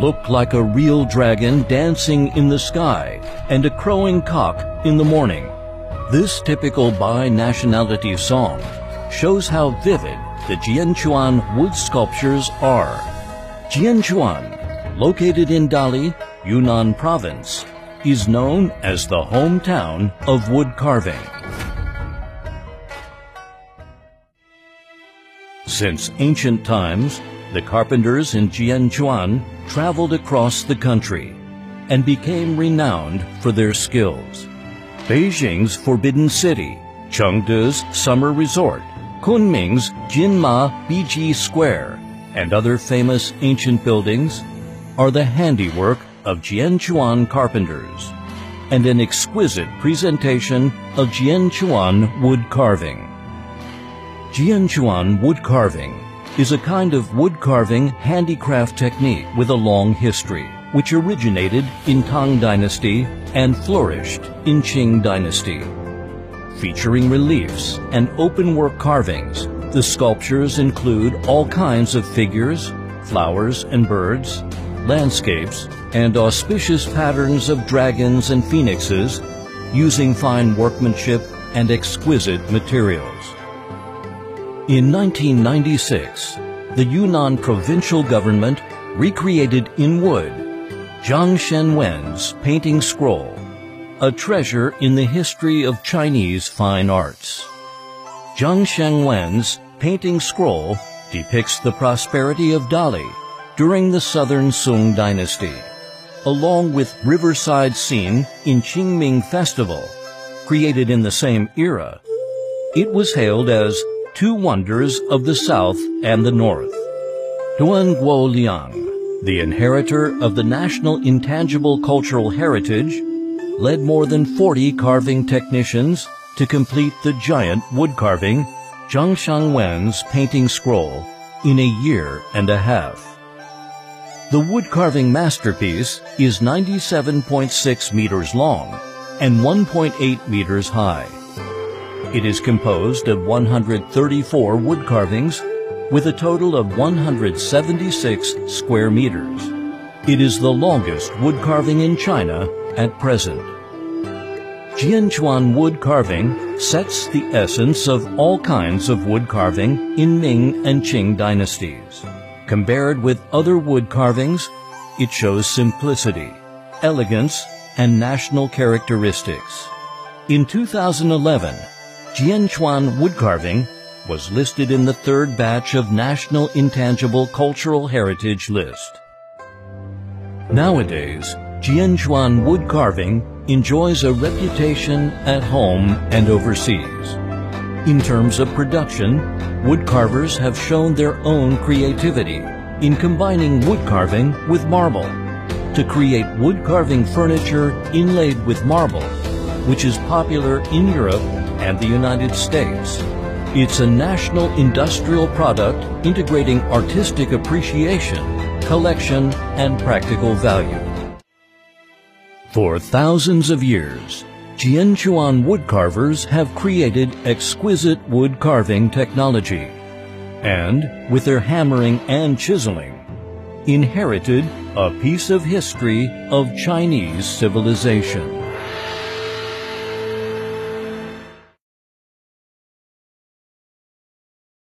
looked like a real dragon dancing in the sky and a crowing cock in the morning. This typical Bai-nationality song shows how vivid the Jianchuan wood sculptures are. Jianchuan, located in Dali, Yunnan province, is known as the hometown of wood carving. Since ancient times, the carpenters in Jianchuan traveled across the country and became renowned for their skills. Beijing's Forbidden City, Chengde's Summer Resort, Kunming's Jinma Biji Square, and other famous ancient buildings are the handiwork of Jianchuan carpenters and an exquisite presentation of Jianchuan wood carving. Jianchuan wood carving is a kind of wood carving handicraft technique with a long history, which originated in Tang Dynasty and flourished in Qing Dynasty. Featuring reliefs and open-work carvings, the sculptures include all kinds of figures, flowers and birds, landscapes, and auspicious patterns of dragons and phoenixes using fine workmanship and exquisite materials. In 1996, the Yunnan provincial government recreated in wood Zhang Shengwen's painting scroll, a treasure in the history of Chinese fine arts. Zhang Shengwen's painting scroll depicts the prosperity of Dali during the southern Sung dynasty, along with riverside scene in Qingming Festival, created in the same era. It was hailed as two wonders of the south and the north. Duan Guo Liang, the inheritor of the national intangible cultural heritage, led more than 40 carving technicians to complete the giant wood carving Zhang Shengwen's painting scroll in a year and a half. The wood carving masterpiece is 97.6 meters long and 1.8 meters high. It is composed of 134 wood carvings with a total of 176 square meters. It is the longest wood carving in China at present. Jianchuan wood carving sets the essence of all kinds of wood carving in Ming and Qing dynasties. Compared with other wood carvings, it shows simplicity, elegance, and national characteristics. In 2011, Jianchuan wood carving was listed in the third batch of National Intangible Cultural Heritage List. Nowadays, Jianchuan wood carving enjoys a reputation at home and overseas. In terms of production, wood carvers have shown their own creativity in combining wood carving with marble to create wood carving furniture inlaid with marble, which is popular in Europe and the United States. It's a national industrial product integrating artistic appreciation, collection, and practical value. For thousands of years, Jianchuan woodcarvers have created exquisite wood carving technology and, with their hammering and chiseling, inherited a piece of history of Chinese civilization.